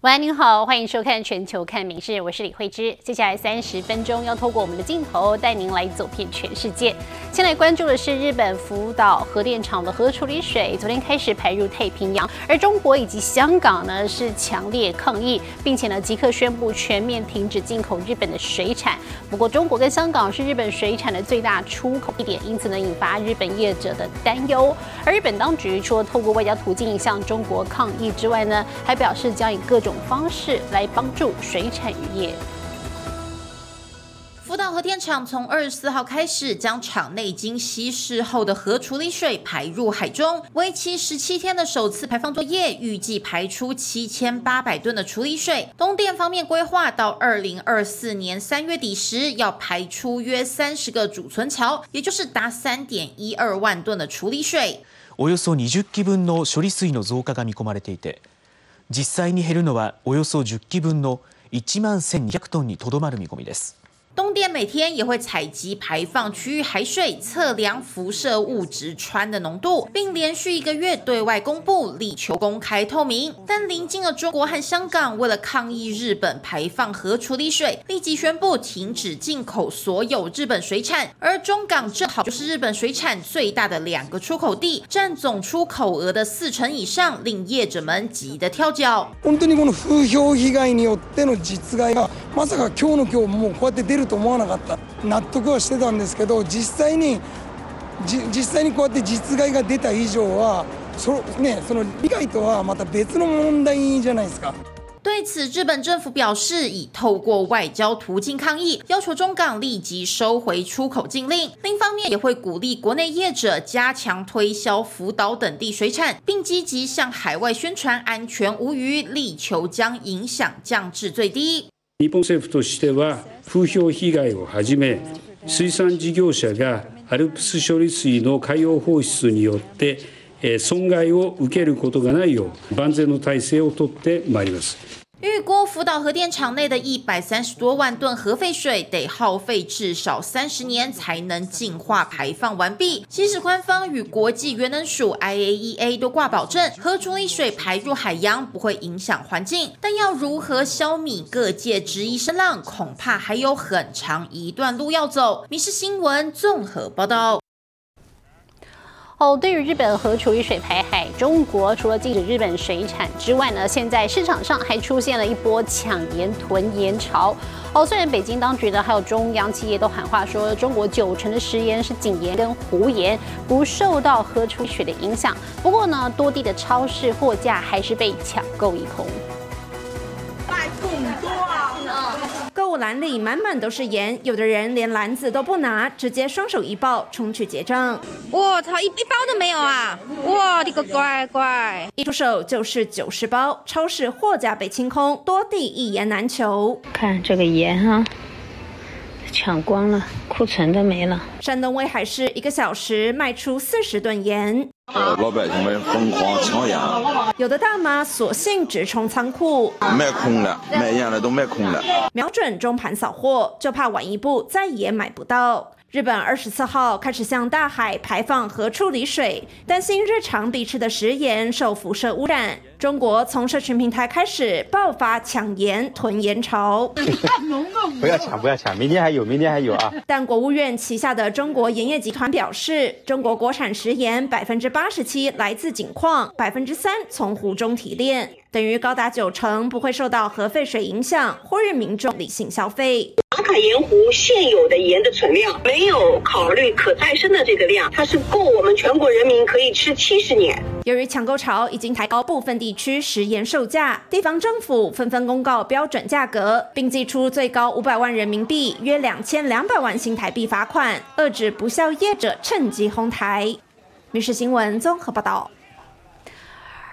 喂，您好，欢迎收看《全球看名事》，我是李慧芝。接下来三十分钟要透过我们的镜头带您来走遍全世界。先来关注的是日本福岛核电厂的核处理水昨天开始排入太平洋，而中国以及香港呢是强烈抗议，并且呢即刻宣布全面停止进口日本的水产。不过中国跟香港是日本水产的最大出口地点，因此呢引发日本业者的担忧。而日本当局除了透过外交途径向中国抗议之外呢，还表示将以各种种方式来帮助水产渔业。福岛核电厂从二十四号开始，将厂内经稀释后的核处理水排入海中，为期十七天的首次排放作业，预计排出七千八百吨的处理水。东电方面规划到二零二四年三月底时，要排出约三十个储存槽，也就是达三点一二万吨的处理水。およそ二十基分の処理水の増加が見込まれていて。 実際に減るのはおよそ10基分の1万1200トンにとどまる見込みです。东电每天也会采集排放区域海水，测量辐射物质氚的浓度，并连续一个月对外公布，力求公开透明。但临近了中国和香港，为了抗议日本排放核处理水，立即宣布停止进口所有日本水产。而中港正好就是日本水产最大的两个出口地，占总出口额的四成以上，令业者们急得跳脚。本当にこの風評被害によっての実害がまさか今日の今日もうこうやって出る。 と思わなかった納得はしてたんですけど実際に実際にこうやって実害が出た以上はそ,、ね、その理解とはまた別の問題じゃないですか。对此，日本政府表示，已透过外交途径抗议，要求中港立即收回出口禁令。另一方面，也会鼓励国内业者加强推销福岛等地水产，并积极向海外宣传安全无虞，力求将影响降至最低。 日本政府としては風評被害をはじめ水産事業者がアルプス処理水の海洋放出によって損害を受けることがないよう万全の体制をとってまいります。预估福岛核电厂内的一百三十多万吨核废水得耗费至少三十年才能净化排放完毕。即使官方与国际原能署 IAEA 都挂保证，核处理水排入海洋不会影响环境，但要如何消弭各界质疑声浪，恐怕还有很长一段路要走。民事新闻综合报道。哦，对于日本核处理水排海，中国除了禁止日本水产之外呢，现在市场上还出现了一波抢盐囤盐潮。哦，虽然北京当局呢还有中央企业都喊话说，中国九成的食盐是井盐跟湖盐，不受到核处理水的影响，不过呢，多地的超市货架还是被抢购一空。购物篮里满满都是盐，有的人连篮子都不拿，直接双手一抱冲去结账。我操，一一包都没有啊！我的个乖乖，一出手就是九十包，超市货架被清空，多地一言难求。看这个盐哈。抢光了，库存都没了。山东威海市一个小时卖出四十吨盐，老百姓们疯狂抢盐，有的大妈索性直冲仓库，卖空了，卖盐了都卖空了，瞄准中盘扫货，就怕晚一步再也买不到。日本二十四号开始向大海排放核处理水，担心日常必吃的食盐受辐射污染。中国从社群平台开始爆发抢盐囤盐潮。不要抢，不要抢，明天还有，明天还有啊！但国务院旗下的中国盐业集团表示，中国国产食盐百分之八十七来自井矿，百分之三从湖中提炼，等于高达九成不会受到核废水影响，呼吁民众理性消费。马卡盐湖现有的盐的存量，没有考虑可再生的这个量，它是够我们全国人民可以吃七十年。由于抢购潮已经抬高部分地地区食盐售价，地方政府纷纷公告标准价格，并寄出最高五百万人民币（约两千两百万新台币）罚款，遏止不孝业者趁机哄抬。民事新闻综合报道。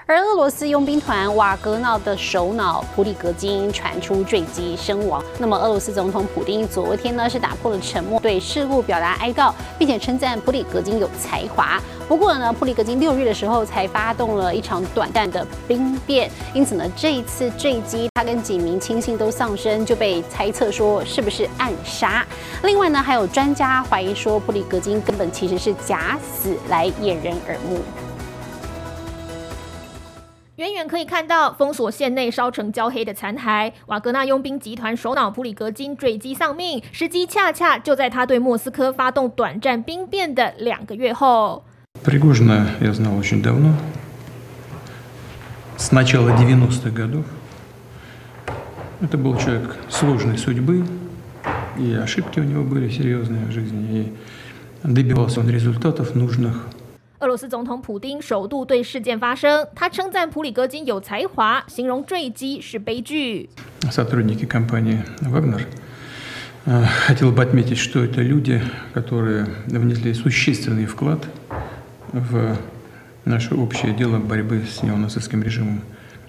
而俄罗斯佣兵团瓦格纳的首脑普里格金传出坠机身亡。那么，俄罗斯总统普京昨天呢是打破了沉默，对事故表达哀悼，并且称赞普里格金有才华。不过呢，普里格金六日的时候才发动了一场短暂的兵变，因此呢，这一次坠机，他跟几名亲信都丧生，就被猜测说是不是暗杀。另外呢，还有专家怀疑说，普里格金根本其实是假死来掩人耳目。远远可以看到封锁线内烧成焦黑的残骸。瓦格纳佣兵集团首脑普里格金坠机丧命，时机恰恰就在他对莫斯科发动短暂兵变的两个月后。Пригожина я знал очень давно, с начала 90-х годов. Это был человек сложной судьбы, и ошибки у него были серьезные в жизни, и добивался он результатов нужных. 俄罗斯总统普京首度对事件发声，他称赞普里戈金有才华，形容坠机是悲剧。Сотрудники компании «Вагнер» хотел бы отметить, что это люди, которые внесли существенный вклад в наше общее дело борьбы с неонацистским режимом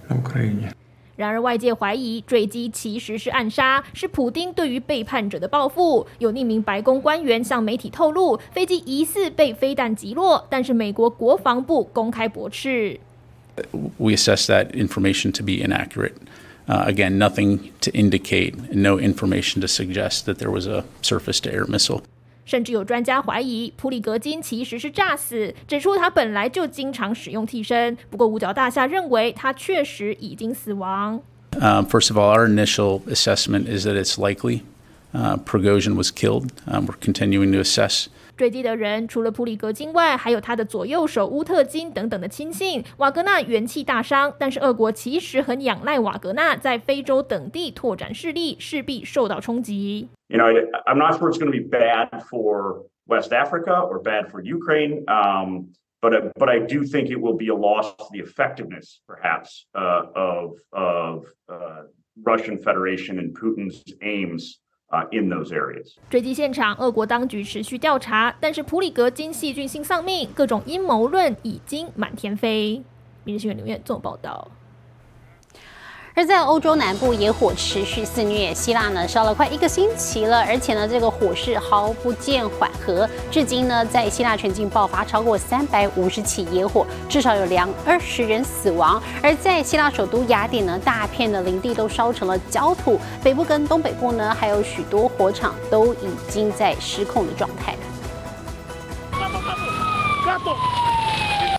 на Украине. 然而，外界怀疑坠机其实是暗杀，是普丁对于背叛者的报复。有匿名白宫官员向媒体透露，飞机疑似被飞弹击落，但是美国国防部公开驳斥。We assess that information to be inaccurate. Uh, again, nothing to indicate, no information to suggest that there was a surface-to-air missile. 甚至有专家怀疑普里格金其实是诈死，指出他本来就经常使用替身。不过五角大厦认为他确实已经死亡。Um, first of all, our initial assessment is that it's likely uh, Prigozhin was killed. Um, we're continuing to assess. 坠机的人除了普里格金外，还有他的左右手乌特金等等的亲信。瓦格纳元气大伤，但是俄国其实很仰赖瓦格纳在非洲等地拓展势力，势必受到冲击。You know, I'm not sure it's going to be bad for West Africa or bad for Ukraine, um, but but I do think it will be a loss to the effectiveness, perhaps, uh, of of uh, Russian Federation and Putin's aims. 啊，in those areas。坠机现场，俄国当局持续调查，但是普里格金细菌性丧命，各种阴谋论已经满天飞。明日新闻留言做报道。而在欧洲南部，野火持续肆虐，希腊呢烧了快一个星期了，而且呢这个火势毫不见缓和，至今呢在希腊全境爆发超过三百五十起野火，至少有两二十人死亡。而在希腊首都雅典呢，大片的林地都烧成了焦土，北部跟东北部呢还有许多火场都已经在失控的状态。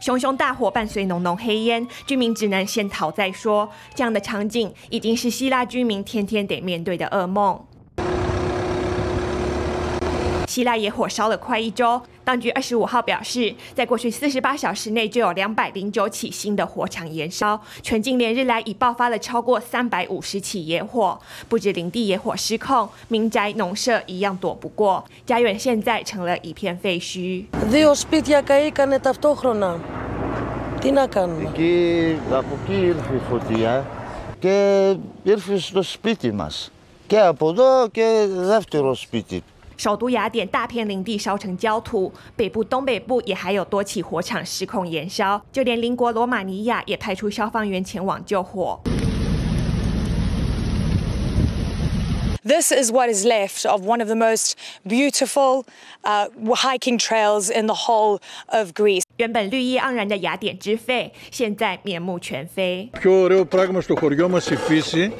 熊熊大火伴随浓浓黑烟，居民只能先逃再说。这样的场景已经是希腊居民天天得面对的噩梦。希腊野火烧了快一周，当局二十五号表示，在过去四十八小时内就有两百零九起新的火场燃烧，全境连日来已爆发了超过三百五十起野火，不止林地野火失控，民宅农舍一样躲不过，家园现在成了一片废墟。Δύο σπίτια καήκανε ταυτόχρονα. Τι να κάνουμε. Εκεί, από εκεί ήρθε η φωτιά και ήρθε στο σπίτι μας. Και από εδώ και δεύτερο σπίτι. 首都雅典大片林地烧成焦土，北部、东北部也还有多起火场失控燃烧，就连邻国罗马尼亚也派出消防员前往救火。This is what is left of one of the most beautiful uh, hiking trails in the whole of Greece. 原本绿意盎然的雅典之肺，现在面目全非。Πιο ωραίο πράγμα στο χωριό μας η φύση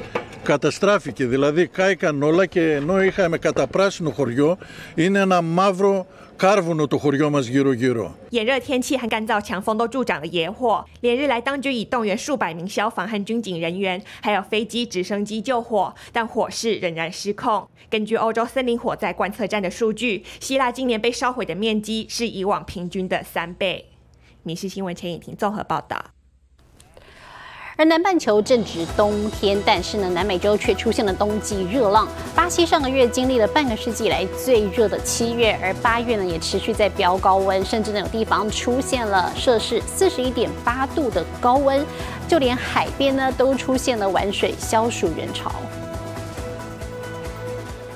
καταστράφηκε. Δηλαδή κάηκαν όλα και ενώ είχαμε καταπράσινο χωριό, είναι ένα μαύρο κάρβουνο το χωριό μας γύρω γύρω. 炎热天气和干燥强风都助长了野火。连日来，当局已动员数百名消防和军警人员，还有飞机、直升机救火，但火势仍然失控。根据欧洲森林火灾观测站的数据，希腊今年被烧毁的面积是以往平均的三倍。《民事新闻》陈颖婷综合报道。 而南半球正值冬天，但是呢，南美洲却出现了冬季热浪。巴西上个月经历了半个世纪以来最热的七月，而八月呢也持续在飙高温，甚至呢有地方出现了摄氏四十一点八度的高温，就连海边呢都出现了玩水消暑人潮。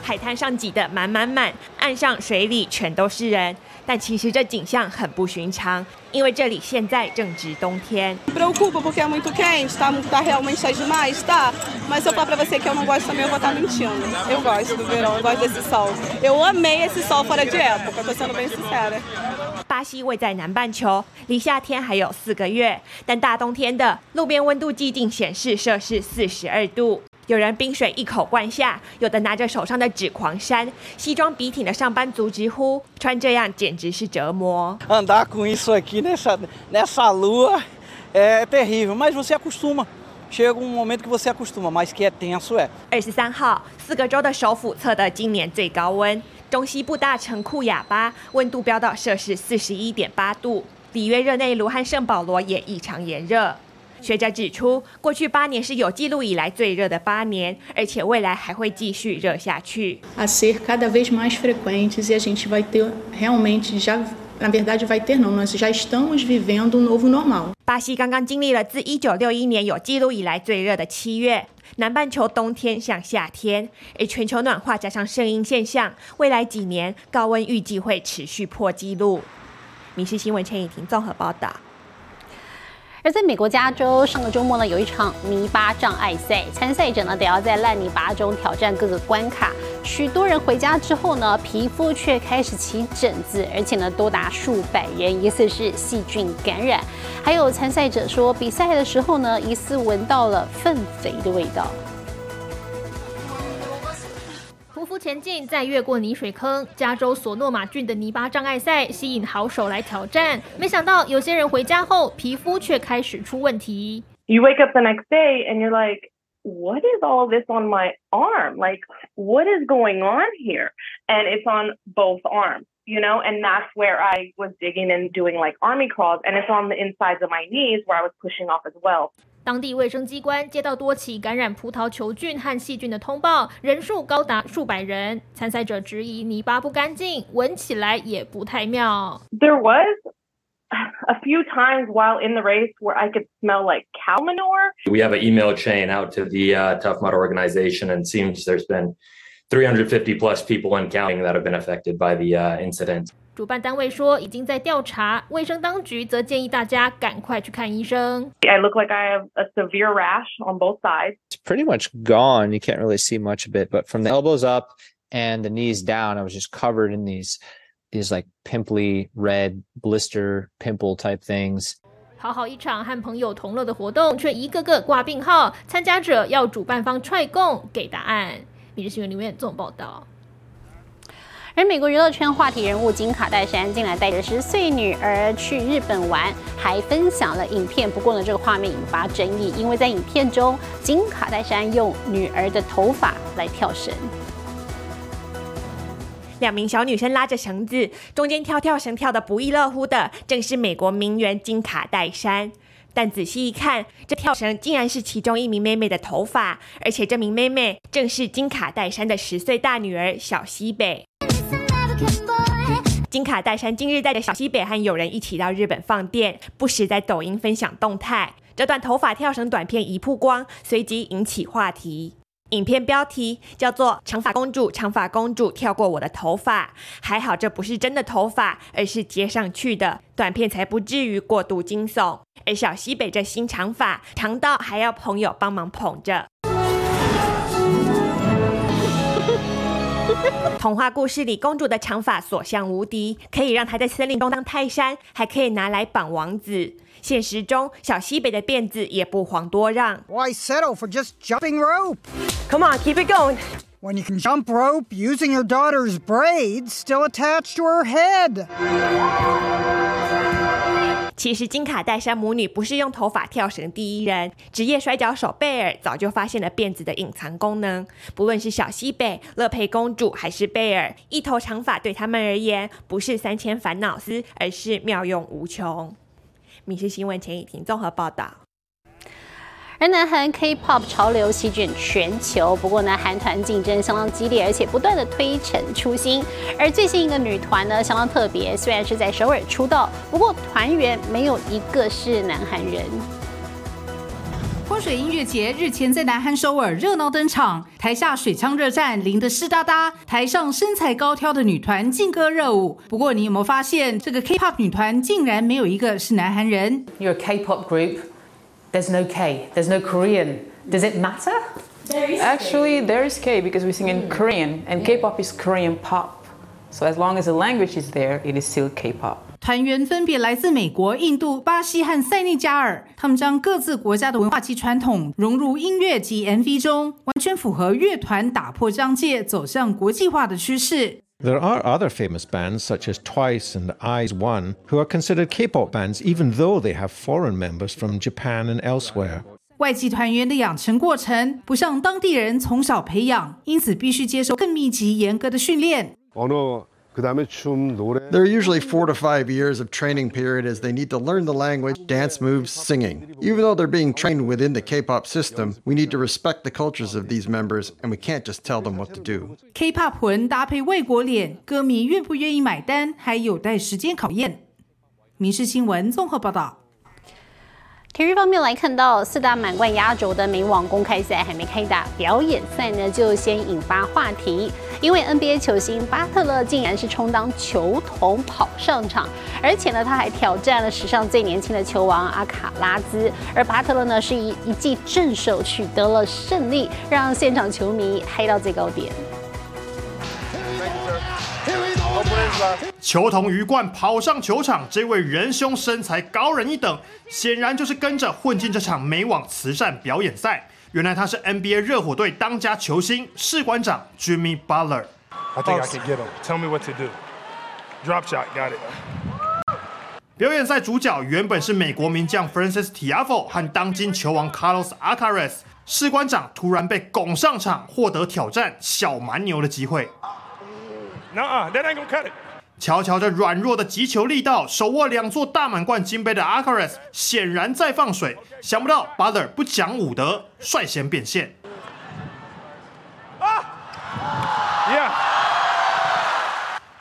海滩上挤得满满满，岸上水里全都是人。但其实这景象很不寻常，因为这里现在正值冬天。Preocupa porque é muito quente, tá tá realmente demais, tá? Mas eu falo para você que eu não gosto também, eu vou estar mentindo. Eu gosto do verão, eu gosto desse sol. Eu amei esse sol fora de época, tô sendo bem sincera. 巴西位在南半球，离夏天还有四个月，但大冬天的路边温度计竟显示摄氏四十二度。有人冰水一口灌下，有的拿着手上的纸狂扇。西装笔挺的上班族直呼，穿这样简直是折磨。Andar com isso aqui nessa nessa lua é terrível, mas você acostuma. Chega um momento que você acostuma, mas que é tenso é. 二十三号，四个州的首府测得今年最高温，中西部大城库亚巴温度飙到摄氏四十一点八度，里约热内卢和圣保罗也异常炎热。学者指出，过去八年是有记录以来最热的八年，而且未来还会继续热下去。a ser cada vez mais frequentes e a gente vai ter realmente já na verdade vai ter não, nós já estamos vivendo um novo normal. 巴西刚刚经历了自一九六一年有记录以来最热的七月，南半球冬天像夏天，而全球暖化加上圣婴现象，未来几年高温预计会持续破纪录。《民事新闻》陈以婷综合报道。而在美国加州，上个周末呢有一场泥巴障碍赛，参赛者呢得要在烂泥巴中挑战各个关卡。许多人回家之后呢，皮肤却开始起疹子，而且呢多达数百人，疑似是细菌感染。还有参赛者说，比赛的时候呢，疑似闻到了粪肥的味道。匍匐前进，再越过泥水坑，加州索诺马郡的泥巴障碍赛吸引好手来挑战。没想到有些人回家后，皮肤却开始出问题。 You wake up the next day and you're like, what is all this on my arm? Like, what is going on here? And it's on both arms, you know, and that's where I was digging and doing like army crawls, and it's on the insides of my knees where I was pushing off as well. 当地卫生机关接到多起感染葡萄球菌和细菌的通报，人数高达数百人。参赛者质疑泥巴不干净，闻起来也不太妙。 There was a few times while in the race where I could smell like cow manure. We have an email chain out to the uh, Tough Mudder organization, and it seems there's been 350 plus people and counting that have been affected by the uh, incident. 主办单位说已经在调查，卫生当局则建议大家赶快去看医生。 I look like I have a severe rash on both sides. It's pretty much gone. You can't really see much of it, but from the elbows up and the knees down, I was just covered in these these like pimply red blister pimple type things. 好好一场和朋友同乐的活动，却一个个挂病号，参加者要主办方踹供给答案。每日新闻里面综合报道。 而美国娱乐圈话题人物金卡戴珊近来带着十岁女儿去日本玩，还分享了影片。不过呢，这个画面引发争议，因为在影片中，金卡戴珊用女儿的头发来跳绳。两名小女生拉着绳子，中间跳跳绳跳得不亦乐乎的，正是美国名媛金卡戴珊。但仔细一看，这跳绳竟然是其中一名妹妹的头发，而且这名妹妹正是金卡戴珊的十岁大女儿小西北。金卡戴珊今日带着小西北和友人一起到日本放电，不时在抖音分享动态。这段头发跳绳短片一曝光，随即引起话题。影片标题叫做“长发公主，长发公主跳过我的头发”，还好这不是真的头发，而是接上去的，短片才不至于过度惊悚。而小西北这新长发长到还要朋友帮忙捧着。童话故事里公主的长发所向无敌，可以让她在森林中当泰山，还可以拿来绑王子。现实中，小西北的辫子也不遑多让。Why settle for just jumping rope? Come on, keep it going. When you can jump rope using your daughter's braids still attached to her head. 其实金卡戴珊母女不是用头发跳绳第一人，职业摔跤手贝尔早就发现了辫子的隐藏功能。不论是小西北、乐佩公主还是贝尔，一头长发对他们而言不是三千烦恼丝，而是妙用无穷。米氏新闻陈以婷综合报道。而南韩 K-pop 潮流席卷全球，不过呢，韩团竞争相当激烈，而且不断的推陈出新。而最新一个女团呢，相当特别，虽然是在首尔出道，不过团员没有一个是南韩人。泼水音乐节日前在南韩首尔热闹登场，台下水枪热战淋得湿哒哒，台上身材高挑的女团劲歌热舞。不过你有没有发现，这个 K-pop 女团竟然没有一个是南韩人？You're a K-pop group. There's no K. There's no Korean. Does it matter? Actually, there is K because we sing in Korean, and K-pop is Korean pop. So as long as the language is there, it is still K-pop. 团员分别来自美国、印度、巴西和塞内加尔，他们将各自国家的文化及传统融入音乐及 MV 中，完全符合乐团打破疆界、走向国际化的趋势。There are other famous bands such as Twice and Eyes One who are considered K-pop bands even though they have foreign members from Japan and elsewhere. 外籍团员的养成过程不像当地人从小培养，因此必须接受更密集、严格的训练。 There are usually four to five years of training period as they need to learn the language, dance moves, singing. Even though they're being trained within the K-pop system, we need to respect the cultures of these members and we can't just tell them what to do. K-pop 魂搭配外国脸，歌迷愿不愿意买单，还有待时间考验。民事新闻综合报道。 体育方面来看到四大满贯压轴的美网公开赛还没开打，表演赛呢就先引发话题，因为 NBA 球星巴特勒竟然是充当球童跑上场，而且呢他还挑战了史上最年轻的球王阿卡拉兹，而巴特勒呢是以一记正手取得了胜利，让现场球迷嗨到最高点。球童鱼贯跑上球场，这位仁兄身材高人一等，显然就是跟着混进这场美网慈善表演赛。原来他是 NBA 热火队当家球星士官长 Jimmy Butler。I think I can get him. Tell me what to do. Drop shot, got it. 表演赛主角原本是美国名将 Francis Tiafoe 和当今球王 Carlos Alcaraz，士官长突然被拱上场，获得挑战小蛮牛的机会。Nuh-uh, that ain't gonna cut it. 瞧瞧这软弱的击球力道，手握两座大满贯金杯的 Alcaraz 显然在放水。想不到 Butler 不讲武德，率先变现。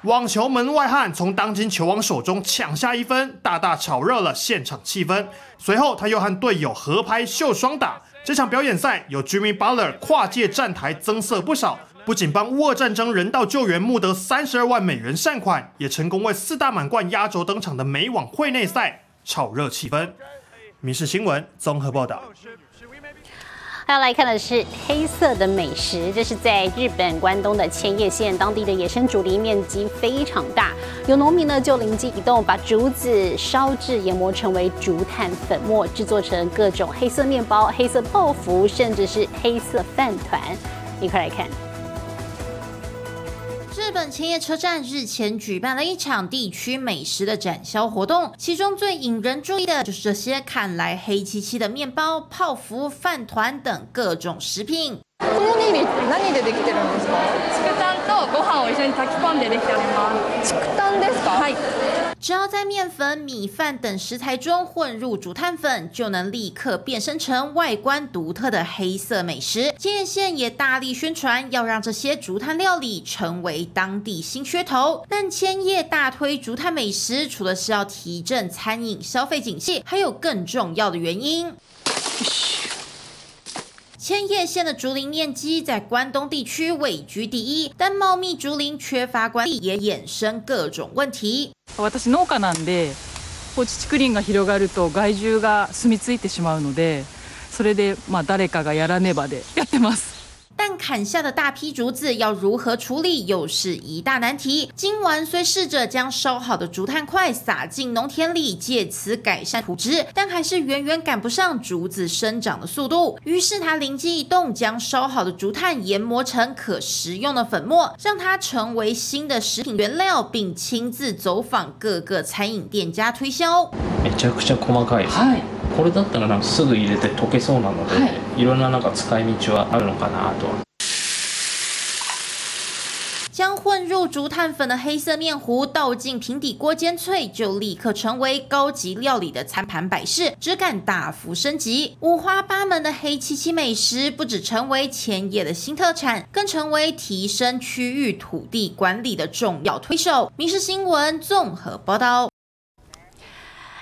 网球门外汉从当今球王手中抢下一分，大大炒热了现场气氛。随后他又和队友合拍秀双打。这场表演赛有 Jimmy Butler 跨界站台增色不少，不仅帮乌俄战争人道救援募得三十二万美元善款，也成功为四大满贯压轴登场的美网会内赛炒热气氛。民事新闻综合报道。要来看的是黑色的美食，这是在日本关东的千叶县，当地的野生竹林面积非常大，有农民呢就灵机一动，把竹子烧制研磨成为竹炭粉末，制作成各种黑色面包、黑色泡芙，甚至是黑色饭团。一块来看。日本千叶车站日前举办了一场地区美食的展销活动，其中最引人注意的就是这些看来黑漆漆的面包、泡芙、饭团等各种食品。このおにぎりって何でできてるんですか？竹炭とご飯を一緒に炊き込んでできております。竹炭ですか？はい。 只要在面粉、米饭等食材中混入竹炭粉，就能立刻变身成外观独特的黑色美食。千叶县也大力宣传，要让这些竹炭料理成为当地新噱头。但千叶大推竹炭美食，除了是要提振餐饮消费景气，还有更重要的原因。千叶县的竹林面积在关东地区位居第一，但茂密竹林缺乏管理，也衍生各种问题。私農家なんで放置竹林が広がると害獣が住み着いてしまうのでそれでまあ誰かがやらねばでやってます。 但砍下的大批竹子要如何处理，又是一大难题。今晚虽试着将烧好的竹炭块撒进农田里，借此改善土质，但还是远远赶不上竹子生长的速度。于是他灵机一动，将烧好的竹炭研磨成可食用的粉末，让它成为新的食品原料，并亲自走访各个餐饮店家推销。めちゃくちゃ細かいです、はい、 これだったらなんかすぐ入れて溶けそうなので、はい、いろんななんか使い道はあるのかなと。将混入竹炭粉的黑色面糊倒进平底锅煎脆，就立刻成为高级料理的餐盘摆饰，质感大幅升级。五花八门的黑漆漆美食，不只成为千叶的新特产，更成为提升区域土地管理的重要推手。民事新闻综合报道。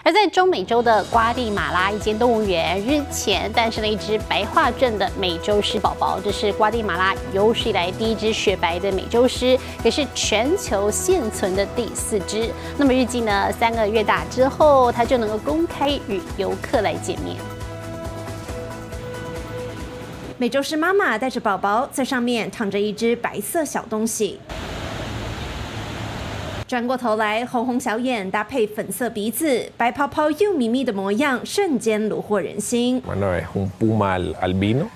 而在中美洲的瓜地马拉一间动物园，日前诞生了一只白化症的美洲狮宝宝。这是瓜地马拉有史以来第一只雪白的美洲狮，也是全球现存的第四只。那么预计呢，三个月大之后，它就能够公开与游客来见面。美洲狮妈妈带着宝宝，在上面躺着一只白色小东西。转过头来，红红小眼搭配粉色鼻子，白泡泡又咪咪的模样，瞬间虏获人心。Bueno, es un puma al- albino,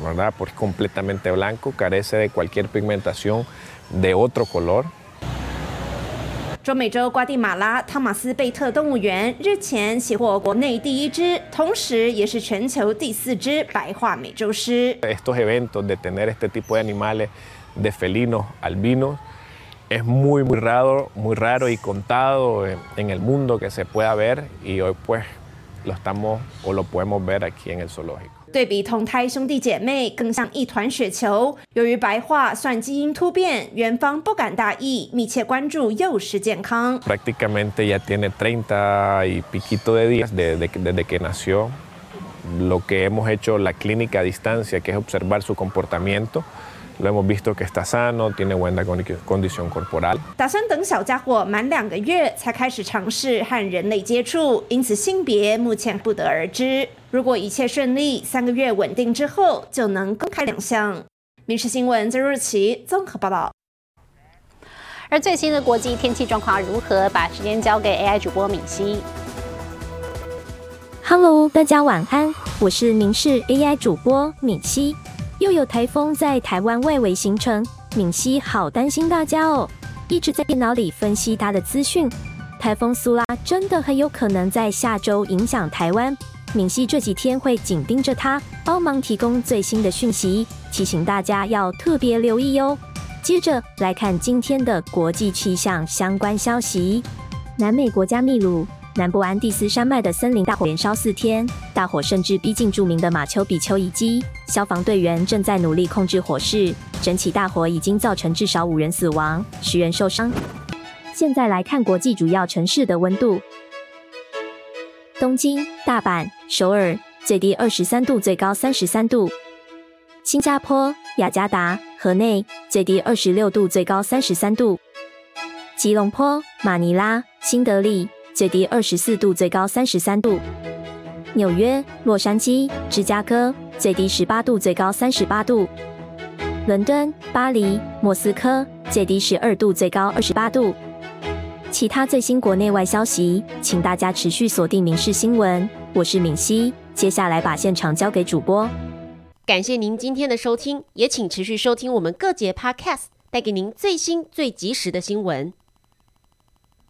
¿verdad? Porque es completamente blanco, carece de cualquier pigmentación de otro color. 中美洲瓜地马拉汤马斯贝特动物园日前喜获国内第一只，同时也是全球第四只白化美洲狮。Estos eventos de tener este tipo de animales, de felinos albinos, es muy, muy raro, muy raro y contado en, en el mundo que se pueda ver y hoy pues lo estamos o lo podemos ver aquí en el zoológico. 对比同胎兄弟姐妹，更像一团雪球。由于白化算基因突变，园方不敢大意，密切关注幼狮健康。 Prácticamente ya tiene 30 y piquito de días desde, desde que nació. Lo que hemos hecho la clínica a distancia, que es observar su comportamiento, Lo hemos visto que está sano, tiene buena condición corporal. 打算等小家伙满两个月才开始尝试和人类接触，因此性别目前不得而知。如果一切顺利，三个月稳定之后就能公开亮相。《民事新闻》曾若琪综合报道。而最新的国际天气状况如何？把时间交给 AI 主播敏熙。Hello，大家晚安，我是民视 AI 主播敏熙。又有台风在台湾外围形成，敏熙好担心大家哦，一直在电脑里分析它的资讯。台风苏拉真的很有可能在下周影响台湾，敏熙这几天会紧盯着它，帮忙提供最新的讯息，提醒大家要特别留意哦。接着来看今天的国际气象相关消息，南美国家秘鲁。南部安第斯山脉的森林大火连烧四天，大火甚至逼近著名的马丘比丘遗迹。消防队员正在努力控制火势。整起大火已经造成至少五人死亡，十人受伤。现在来看国际主要城市的温度：东京、大阪、首尔，最低二十三度，最高三十三度；新加坡、雅加达、河内，最低二十六度，最高三十三度；吉隆坡、马尼拉、新德里。最低二十四度，最高三十三度。纽约、洛杉矶、芝加哥最低十八度，最高三十八度。伦敦、巴黎、莫斯科最低十二度，最高二十八度。其他最新国内外消息，请大家持续锁定《民事新闻》，我是敏熙。接下来把现场交给主播。感谢您今天的收听，也请持续收听我们各节 Podcast，带给您最新最及时的新闻。